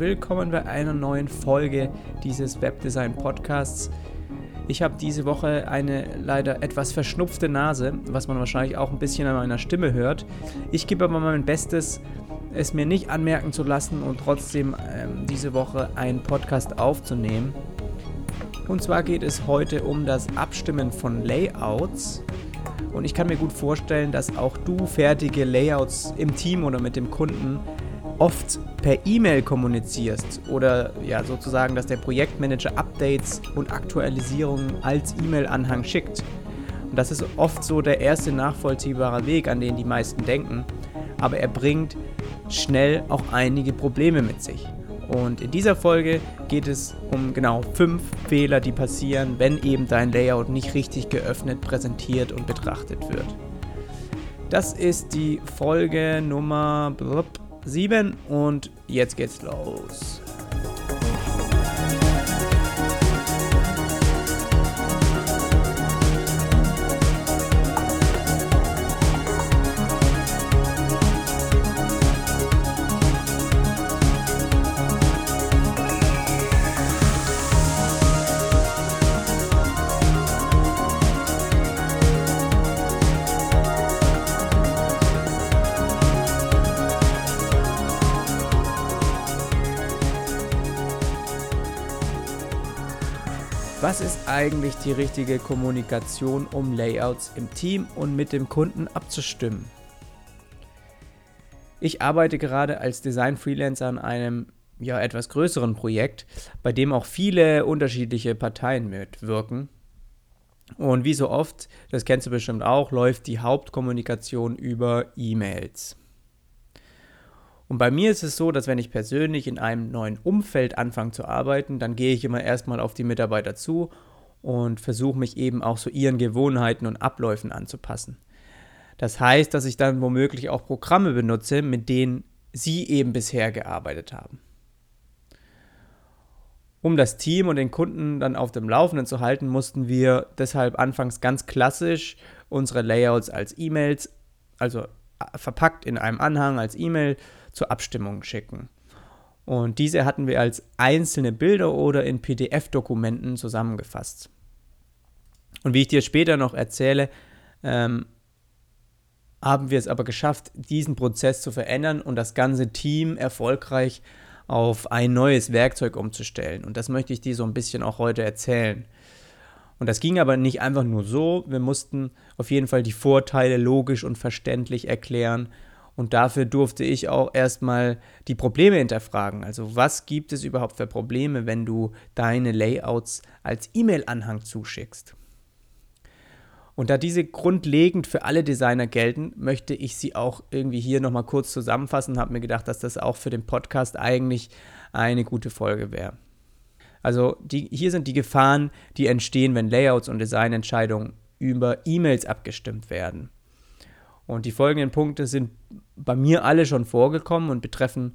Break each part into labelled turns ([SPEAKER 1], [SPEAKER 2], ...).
[SPEAKER 1] willkommen bei einer neuen Folge dieses Webdesign Podcasts. Ich habe diese Woche eine leider etwas verschnupfte Nase, was man wahrscheinlich auch ein bisschen an meiner Stimme hört. Ich gebe aber mein Bestes, es mir nicht anmerken zu lassen und trotzdem ähm, diese Woche einen Podcast aufzunehmen. Und zwar geht es heute um das Abstimmen von Layouts. Und ich kann mir gut vorstellen, dass auch du fertige Layouts im Team oder mit dem Kunden oft per E-Mail kommunizierst oder ja sozusagen, dass der Projektmanager Updates und Aktualisierungen als E-Mail-Anhang schickt. Und das ist oft so der erste nachvollziehbare Weg, an den die meisten denken, aber er bringt schnell auch einige Probleme mit sich. Und in dieser Folge geht es um genau fünf Fehler, die passieren, wenn eben dein Layout nicht richtig geöffnet, präsentiert und betrachtet wird. Das ist die Folge Nummer 7 und jetzt geht's los. Was ist eigentlich die richtige Kommunikation, um Layouts im Team und mit dem Kunden abzustimmen? Ich arbeite gerade als Design-Freelancer an einem ja, etwas größeren Projekt, bei dem auch viele unterschiedliche Parteien mitwirken. Und wie so oft, das kennst du bestimmt auch, läuft die Hauptkommunikation über E-Mails. Und bei mir ist es so, dass wenn ich persönlich in einem neuen Umfeld anfange zu arbeiten, dann gehe ich immer erstmal auf die Mitarbeiter zu und versuche mich eben auch so ihren Gewohnheiten und Abläufen anzupassen. Das heißt, dass ich dann womöglich auch Programme benutze, mit denen sie eben bisher gearbeitet haben. Um das Team und den Kunden dann auf dem Laufenden zu halten, mussten wir deshalb anfangs ganz klassisch unsere Layouts als E-Mails, also verpackt in einem Anhang als E-Mail zur Abstimmung schicken. Und diese hatten wir als einzelne Bilder oder in PDF-Dokumenten zusammengefasst. Und wie ich dir später noch erzähle, ähm, haben wir es aber geschafft, diesen Prozess zu verändern und das ganze Team erfolgreich auf ein neues Werkzeug umzustellen. Und das möchte ich dir so ein bisschen auch heute erzählen. Und das ging aber nicht einfach nur so. Wir mussten auf jeden Fall die Vorteile logisch und verständlich erklären und dafür durfte ich auch erstmal die Probleme hinterfragen. Also was gibt es überhaupt für Probleme, wenn du deine Layouts als E-Mail-Anhang zuschickst? Und da diese grundlegend für alle Designer gelten, möchte ich sie auch irgendwie hier nochmal kurz zusammenfassen und habe mir gedacht, dass das auch für den Podcast eigentlich eine gute Folge wäre. Also die, hier sind die Gefahren, die entstehen, wenn Layouts und Designentscheidungen über E-Mails abgestimmt werden. Und die folgenden Punkte sind bei mir alle schon vorgekommen und betreffen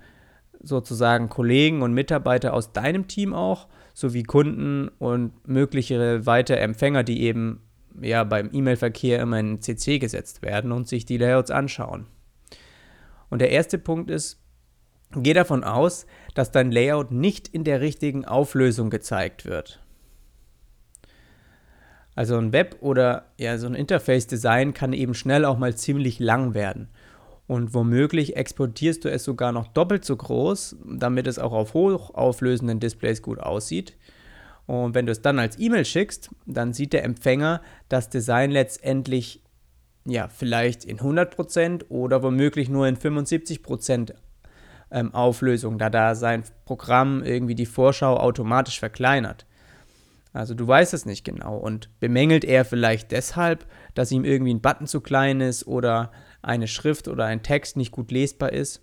[SPEAKER 1] sozusagen Kollegen und Mitarbeiter aus deinem Team auch, sowie Kunden und mögliche weitere Empfänger, die eben ja beim E-Mail-Verkehr immer in CC gesetzt werden und sich die Layouts anschauen. Und der erste Punkt ist, geh davon aus, dass dein Layout nicht in der richtigen Auflösung gezeigt wird. Also ein Web oder ja, so ein Interface-Design kann eben schnell auch mal ziemlich lang werden. Und womöglich exportierst du es sogar noch doppelt so groß, damit es auch auf hochauflösenden Displays gut aussieht. Und wenn du es dann als E-Mail schickst, dann sieht der Empfänger das Design letztendlich ja, vielleicht in 100% oder womöglich nur in 75% ähm, Auflösung, da da sein Programm irgendwie die Vorschau automatisch verkleinert. Also du weißt es nicht genau und bemängelt er vielleicht deshalb, dass ihm irgendwie ein Button zu klein ist oder eine Schrift oder ein Text nicht gut lesbar ist.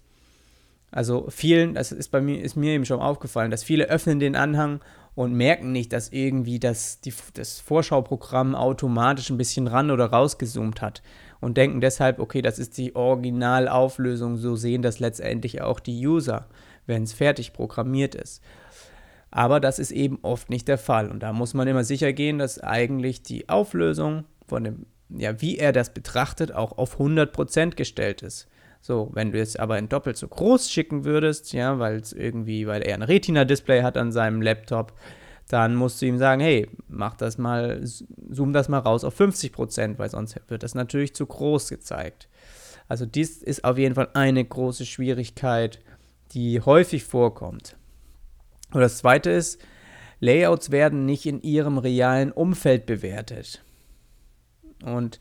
[SPEAKER 1] Also vielen, das ist bei mir, ist mir eben schon aufgefallen, dass viele öffnen den Anhang und merken nicht, dass irgendwie das, die, das Vorschauprogramm automatisch ein bisschen ran oder rausgezoomt hat und denken deshalb, okay, das ist die Originalauflösung, so sehen das letztendlich auch die User, wenn es fertig programmiert ist. Aber das ist eben oft nicht der Fall. Und da muss man immer sicher gehen, dass eigentlich die Auflösung von dem, ja, wie er das betrachtet, auch auf 100% gestellt ist. So, wenn du es aber in doppelt so groß schicken würdest, ja, weil es irgendwie, weil er ein Retina-Display hat an seinem Laptop, dann musst du ihm sagen, hey, mach das mal, zoom das mal raus auf 50 Prozent, weil sonst wird das natürlich zu groß gezeigt. Also dies ist auf jeden Fall eine große Schwierigkeit, die häufig vorkommt. Und das zweite ist, Layouts werden nicht in ihrem realen Umfeld bewertet. Und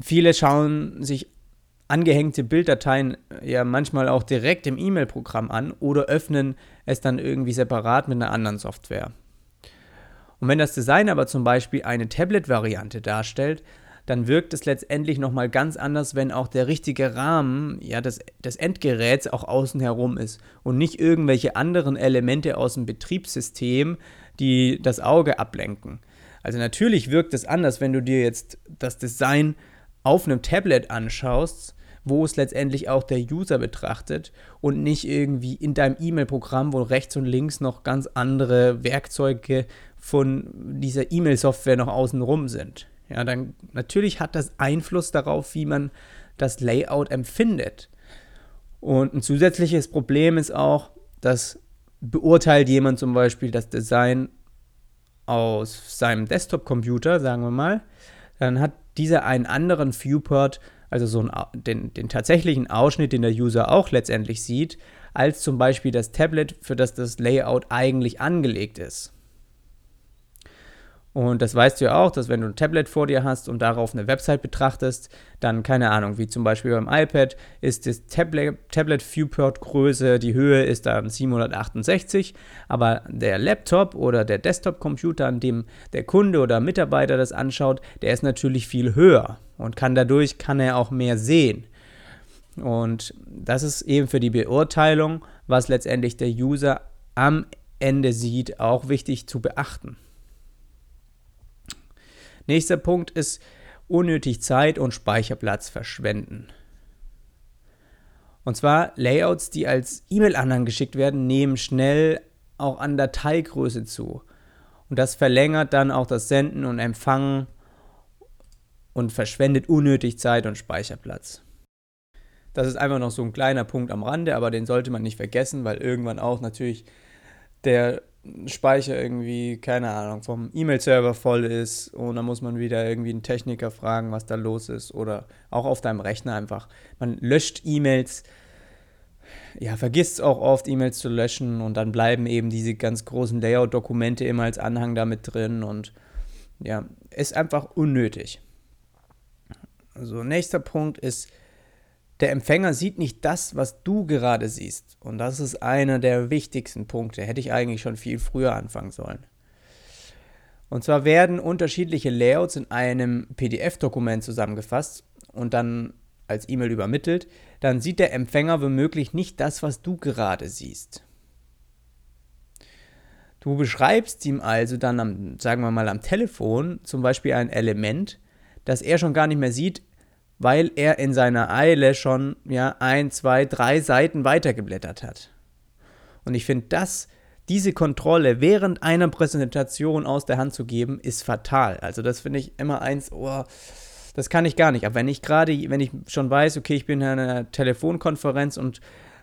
[SPEAKER 1] viele schauen sich angehängte Bilddateien ja manchmal auch direkt im E-Mail-Programm an oder öffnen es dann irgendwie separat mit einer anderen Software. Und wenn das Design aber zum Beispiel eine Tablet-Variante darstellt, dann wirkt es letztendlich nochmal ganz anders, wenn auch der richtige Rahmen ja, des, des Endgeräts auch außen herum ist und nicht irgendwelche anderen Elemente aus dem Betriebssystem, die das Auge ablenken. Also natürlich wirkt es anders, wenn du dir jetzt das Design auf einem Tablet anschaust, wo es letztendlich auch der User betrachtet und nicht irgendwie in deinem E-Mail-Programm, wo rechts und links noch ganz andere Werkzeuge von dieser E-Mail-Software noch außenrum sind. Ja, dann natürlich hat das Einfluss darauf, wie man das Layout empfindet. Und ein zusätzliches Problem ist auch, dass beurteilt jemand zum Beispiel das Design aus seinem Desktop-Computer, sagen wir mal, dann hat dieser einen anderen Viewport, also so einen, den, den tatsächlichen Ausschnitt, den der User auch letztendlich sieht, als zum Beispiel das Tablet, für das das Layout eigentlich angelegt ist. Und das weißt du ja auch, dass wenn du ein Tablet vor dir hast und darauf eine Website betrachtest, dann keine Ahnung, wie zum Beispiel beim iPad ist das Tablet, Tablet Viewport Größe, die Höhe ist dann 768, aber der Laptop oder der Desktop-Computer, an dem der Kunde oder Mitarbeiter das anschaut, der ist natürlich viel höher und kann dadurch kann er auch mehr sehen. Und das ist eben für die Beurteilung, was letztendlich der User am Ende sieht, auch wichtig zu beachten. Nächster Punkt ist unnötig Zeit und Speicherplatz verschwenden. Und zwar Layouts, die als E-Mail-Anhang geschickt werden, nehmen schnell auch an Dateigröße zu. Und das verlängert dann auch das Senden und Empfangen und verschwendet unnötig Zeit und Speicherplatz. Das ist einfach noch so ein kleiner Punkt am Rande, aber den sollte man nicht vergessen, weil irgendwann auch natürlich der Speicher irgendwie, keine Ahnung, vom E-Mail-Server voll ist und dann muss man wieder irgendwie einen Techniker fragen, was da los ist oder auch auf deinem Rechner einfach. Man löscht E-Mails, ja, vergisst auch oft E-Mails zu löschen und dann bleiben eben diese ganz großen Layout-Dokumente immer als Anhang damit drin und ja, ist einfach unnötig. Also nächster Punkt ist, der Empfänger sieht nicht das, was du gerade siehst. Und das ist einer der wichtigsten Punkte. Hätte ich eigentlich schon viel früher anfangen sollen. Und zwar werden unterschiedliche Layouts in einem PDF-Dokument zusammengefasst und dann als E-Mail übermittelt. Dann sieht der Empfänger womöglich nicht das, was du gerade siehst. Du beschreibst ihm also dann, am, sagen wir mal, am Telefon zum Beispiel ein Element, das er schon gar nicht mehr sieht, weil er in seiner Eile schon ja ein, zwei, drei Seiten weitergeblättert hat. Und ich finde, das, diese Kontrolle während einer Präsentation aus der Hand zu geben, ist fatal. Also das finde ich immer eins, oh, das kann ich gar nicht. Aber wenn ich gerade, wenn ich schon weiß, okay, ich bin in einer Telefonkonferenz und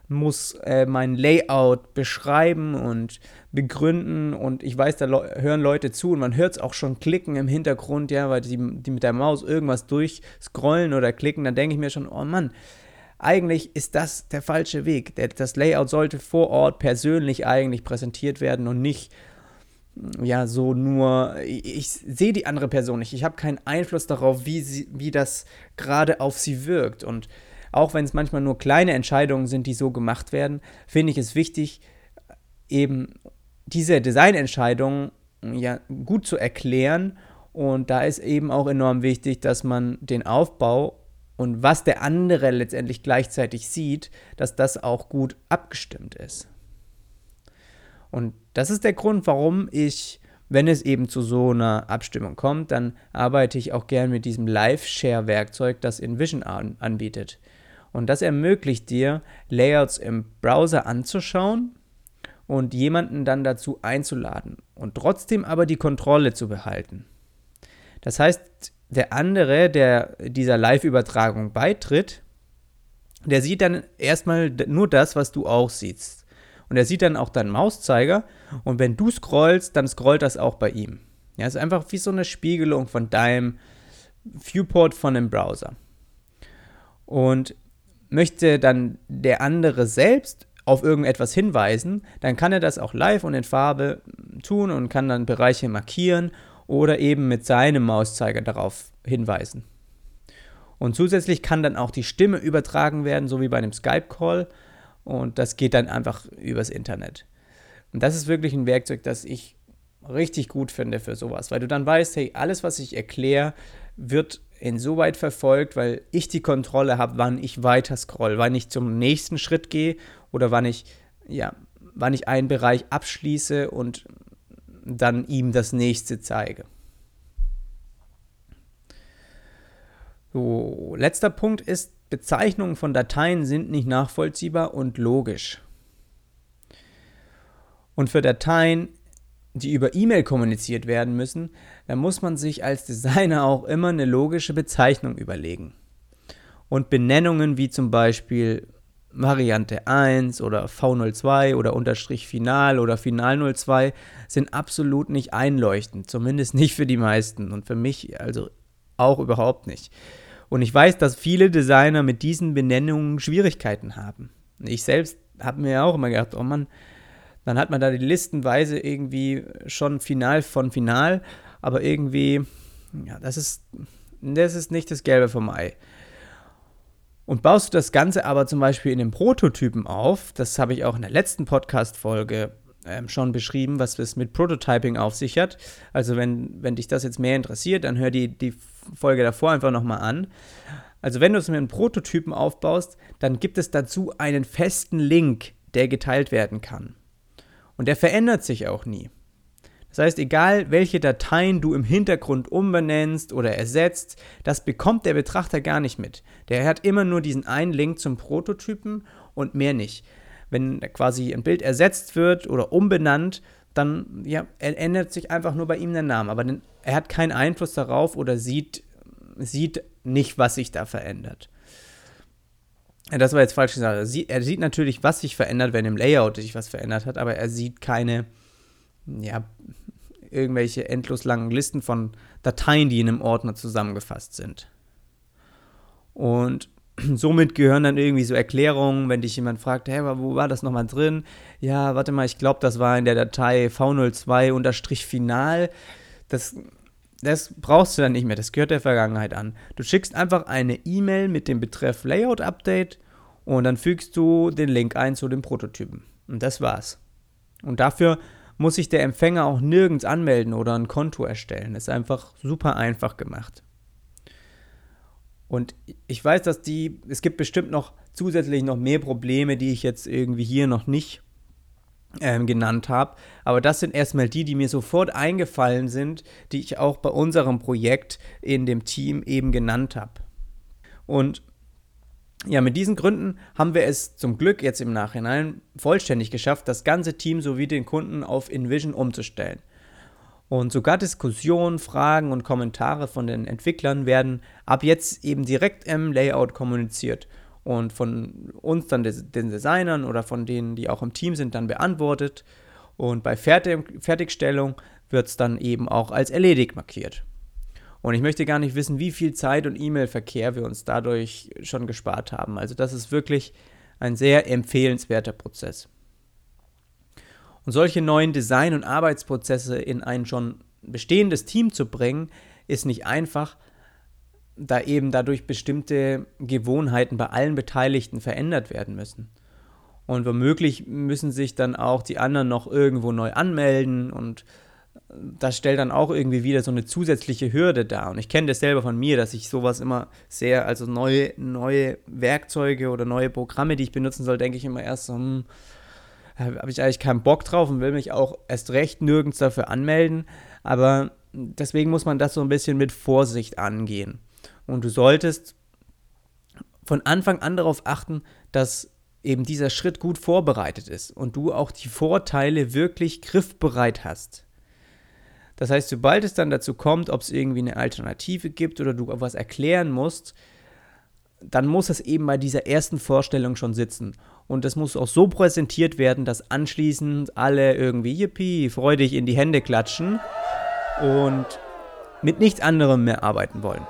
[SPEAKER 1] muss äh, mein Layout beschreiben und begründen und ich weiß, da le hören Leute zu und man hört es auch schon klicken im Hintergrund, ja, weil die, die mit der Maus irgendwas durchscrollen oder klicken, dann denke ich mir schon, oh Mann, eigentlich ist das der falsche Weg. Das Layout sollte vor Ort persönlich eigentlich präsentiert werden und nicht ja, so nur, ich, ich sehe die andere Person nicht. Ich habe keinen Einfluss darauf, wie, sie, wie das gerade auf sie wirkt. Und auch wenn es manchmal nur kleine Entscheidungen sind, die so gemacht werden, finde ich es wichtig, eben diese Designentscheidungen ja gut zu erklären. Und da ist eben auch enorm wichtig, dass man den Aufbau und was der andere letztendlich gleichzeitig sieht, dass das auch gut abgestimmt ist. Und das ist der Grund, warum ich, wenn es eben zu so einer Abstimmung kommt, dann arbeite ich auch gern mit diesem Live-Share-Werkzeug, das InVision an anbietet. Und das ermöglicht dir, Layouts im Browser anzuschauen und jemanden dann dazu einzuladen und trotzdem aber die Kontrolle zu behalten. Das heißt, der andere, der dieser Live-Übertragung beitritt, Der sieht dann erstmal nur das, was du auch siehst. Und er sieht dann auch deinen Mauszeiger. Und wenn du scrollst, dann scrollt das auch bei ihm. Ja, ist einfach wie so eine Spiegelung von deinem Viewport von dem Browser. Und möchte dann der andere selbst auf irgendetwas hinweisen, dann kann er das auch live und in Farbe tun und kann dann Bereiche markieren oder eben mit seinem Mauszeiger darauf hinweisen. Und zusätzlich kann dann auch die Stimme übertragen werden, so wie bei einem Skype-Call. Und das geht dann einfach übers Internet. Und das ist wirklich ein Werkzeug, das ich richtig gut finde für sowas, weil du dann weißt, hey, alles, was ich erkläre, wird insoweit verfolgt, weil ich die Kontrolle habe, wann ich weiter scroll, wann ich zum nächsten Schritt gehe oder wann ich, ja, wann ich einen Bereich abschließe und dann ihm das nächste zeige. So, letzter Punkt ist, Bezeichnungen von Dateien sind nicht nachvollziehbar und logisch. Und für Dateien die über E-Mail kommuniziert werden müssen, dann muss man sich als Designer auch immer eine logische Bezeichnung überlegen. Und Benennungen wie zum Beispiel Variante 1 oder V02 oder Unterstrich Final oder Final 02 sind absolut nicht einleuchtend, zumindest nicht für die meisten und für mich also auch überhaupt nicht. Und ich weiß, dass viele Designer mit diesen Benennungen Schwierigkeiten haben. Ich selbst habe mir auch immer gedacht, oh Mann, dann hat man da die Listenweise irgendwie schon final von final, aber irgendwie, ja, das ist, das ist nicht das Gelbe vom Ei. Und baust du das Ganze aber zum Beispiel in den Prototypen auf, das habe ich auch in der letzten Podcast-Folge ähm, schon beschrieben, was es mit Prototyping auf sich hat. Also wenn, wenn dich das jetzt mehr interessiert, dann hör die, die Folge davor einfach nochmal an. Also wenn du es mit einem Prototypen aufbaust, dann gibt es dazu einen festen Link, der geteilt werden kann. Und der verändert sich auch nie. Das heißt, egal welche Dateien du im Hintergrund umbenennst oder ersetzt, das bekommt der Betrachter gar nicht mit. Der hat immer nur diesen einen Link zum Prototypen und mehr nicht. Wenn quasi ein Bild ersetzt wird oder umbenannt, dann ja, ändert sich einfach nur bei ihm der Name. Aber er hat keinen Einfluss darauf oder sieht, sieht nicht, was sich da verändert. Das war jetzt falsch gesagt. Er sieht, er sieht natürlich, was sich verändert, wenn im Layout sich was verändert hat, aber er sieht keine, ja, irgendwelche endlos langen Listen von Dateien, die in einem Ordner zusammengefasst sind. Und somit gehören dann irgendwie so Erklärungen, wenn dich jemand fragt, hey, wo war das nochmal drin? Ja, warte mal, ich glaube, das war in der Datei V02-Final. Das, das brauchst du dann nicht mehr, das gehört der Vergangenheit an. Du schickst einfach eine E-Mail mit dem Betreff Layout Update und dann fügst du den Link ein zu dem Prototypen. Und das war's. Und dafür muss sich der Empfänger auch nirgends anmelden oder ein Konto erstellen. Ist einfach super einfach gemacht. Und ich weiß, dass die, es gibt bestimmt noch zusätzlich noch mehr Probleme, die ich jetzt irgendwie hier noch nicht ähm, genannt habe. Aber das sind erstmal die, die mir sofort eingefallen sind, die ich auch bei unserem Projekt in dem Team eben genannt habe. Und ja, mit diesen Gründen haben wir es zum Glück jetzt im Nachhinein vollständig geschafft, das ganze Team sowie den Kunden auf InVision umzustellen. Und sogar Diskussionen, Fragen und Kommentare von den Entwicklern werden ab jetzt eben direkt im Layout kommuniziert und von uns dann den Designern oder von denen, die auch im Team sind, dann beantwortet. Und bei Fertigstellung wird es dann eben auch als erledigt markiert. Und ich möchte gar nicht wissen, wie viel Zeit und E-Mail-Verkehr wir uns dadurch schon gespart haben. Also das ist wirklich ein sehr empfehlenswerter Prozess. Und solche neuen Design- und Arbeitsprozesse in ein schon bestehendes Team zu bringen, ist nicht einfach, da eben dadurch bestimmte Gewohnheiten bei allen Beteiligten verändert werden müssen. Und womöglich müssen sich dann auch die anderen noch irgendwo neu anmelden und das stellt dann auch irgendwie wieder so eine zusätzliche Hürde dar. Und ich kenne das selber von mir, dass ich sowas immer sehr, also neue, neue Werkzeuge oder neue Programme, die ich benutzen soll, denke ich immer erst so, hm, habe ich eigentlich keinen Bock drauf und will mich auch erst recht nirgends dafür anmelden. Aber deswegen muss man das so ein bisschen mit Vorsicht angehen. Und du solltest von Anfang an darauf achten, dass eben dieser Schritt gut vorbereitet ist und du auch die Vorteile wirklich griffbereit hast. Das heißt, sobald es dann dazu kommt, ob es irgendwie eine Alternative gibt oder du was erklären musst, dann muss es eben bei dieser ersten Vorstellung schon sitzen. Und das muss auch so präsentiert werden, dass anschließend alle irgendwie yippie, freudig in die Hände klatschen und mit nichts anderem mehr arbeiten wollen.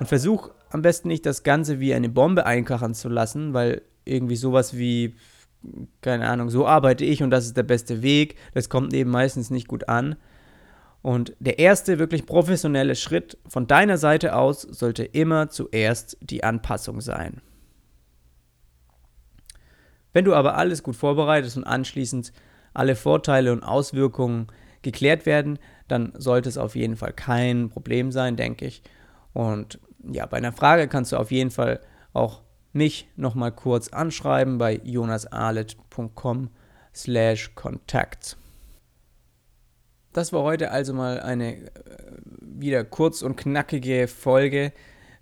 [SPEAKER 1] Und versuch am besten nicht das Ganze wie eine Bombe einkachern zu lassen, weil irgendwie sowas wie, keine Ahnung, so arbeite ich und das ist der beste Weg, das kommt eben meistens nicht gut an. Und der erste wirklich professionelle Schritt von deiner Seite aus sollte immer zuerst die Anpassung sein. Wenn du aber alles gut vorbereitest und anschließend alle Vorteile und Auswirkungen geklärt werden, dann sollte es auf jeden Fall kein Problem sein, denke ich. Und ja, bei einer Frage kannst du auf jeden Fall auch mich nochmal kurz anschreiben bei jonasarlet.com slash Kontakt. Das war heute also mal eine äh, wieder kurz und knackige Folge,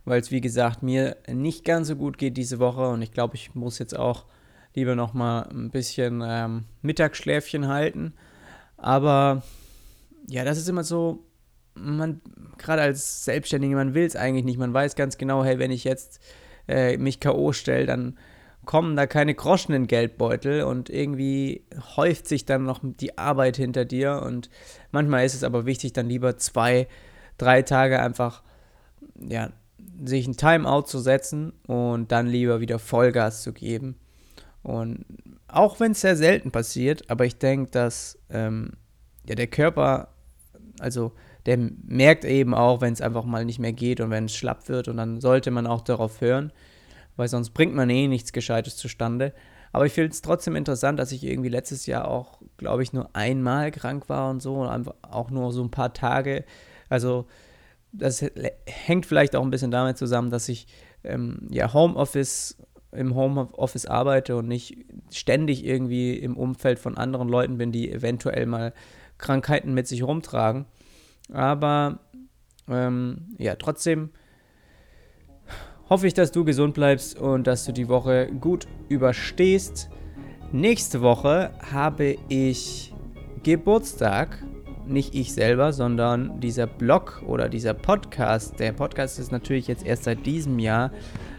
[SPEAKER 1] weil es wie gesagt mir nicht ganz so gut geht diese Woche und ich glaube, ich muss jetzt auch lieber noch mal ein bisschen ähm, Mittagsschläfchen halten. Aber ja, das ist immer so, man, gerade als Selbstständiger, man will es eigentlich nicht. Man weiß ganz genau, hey, wenn ich jetzt äh, mich K.O. stelle, dann kommen da keine Groschen in Geldbeutel und irgendwie häuft sich dann noch die Arbeit hinter dir und manchmal ist es aber wichtig, dann lieber zwei, drei Tage einfach, ja, sich ein Timeout zu setzen und dann lieber wieder Vollgas zu geben. Und auch wenn es sehr selten passiert, aber ich denke, dass ähm, ja, der Körper, also der merkt eben auch, wenn es einfach mal nicht mehr geht und wenn es schlapp wird und dann sollte man auch darauf hören, weil sonst bringt man eh nichts Gescheites zustande. Aber ich finde es trotzdem interessant, dass ich irgendwie letztes Jahr auch, glaube ich, nur einmal krank war und so, und einfach auch nur so ein paar Tage. Also das hängt vielleicht auch ein bisschen damit zusammen, dass ich ähm, ja Homeoffice im Homeoffice arbeite und nicht ständig irgendwie im Umfeld von anderen Leuten bin, die eventuell mal Krankheiten mit sich rumtragen. Aber ähm, ja, trotzdem hoffe ich, dass du gesund bleibst und dass du die Woche gut überstehst. Nächste Woche habe ich Geburtstag. Nicht ich selber, sondern dieser Blog oder dieser Podcast. Der Podcast ist natürlich jetzt erst seit diesem Jahr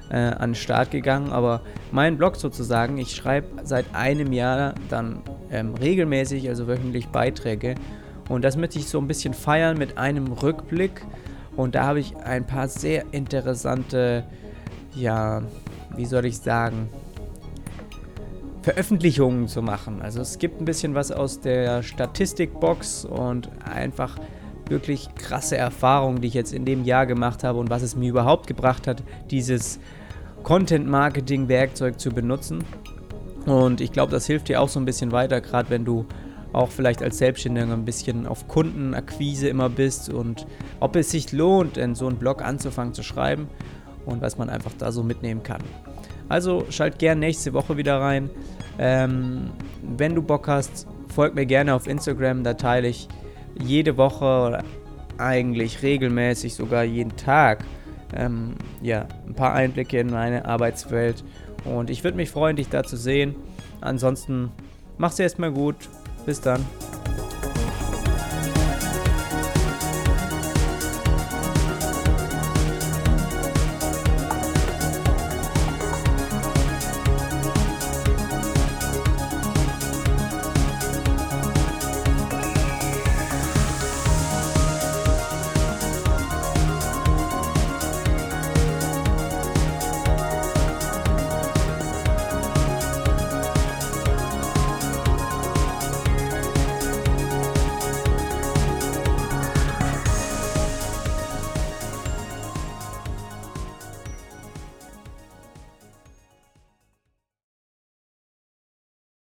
[SPEAKER 1] äh, an den Start gegangen. Aber mein Blog sozusagen, ich schreibe seit einem Jahr dann ähm, regelmäßig, also wöchentlich Beiträge. Und das möchte ich so ein bisschen feiern mit einem Rückblick. Und da habe ich ein paar sehr interessante, ja, wie soll ich sagen, Veröffentlichungen zu machen. Also es gibt ein bisschen was aus der Statistikbox und einfach wirklich krasse Erfahrungen, die ich jetzt in dem Jahr gemacht habe und was es mir überhaupt gebracht hat, dieses Content-Marketing-Werkzeug zu benutzen. Und ich glaube, das hilft dir auch so ein bisschen weiter, gerade wenn du auch vielleicht als Selbstständiger ein bisschen auf Kundenakquise immer bist und ob es sich lohnt, in so einen Blog anzufangen zu schreiben und was man einfach da so mitnehmen kann. Also schalt gern nächste Woche wieder rein. Ähm, wenn du Bock hast, folg mir gerne auf Instagram, da teile ich jede Woche oder eigentlich regelmäßig, sogar jeden Tag, ähm, ja, ein paar Einblicke in meine Arbeitswelt. Und ich würde mich freuen, dich da zu sehen. Ansonsten mach's erstmal gut. Bis dann.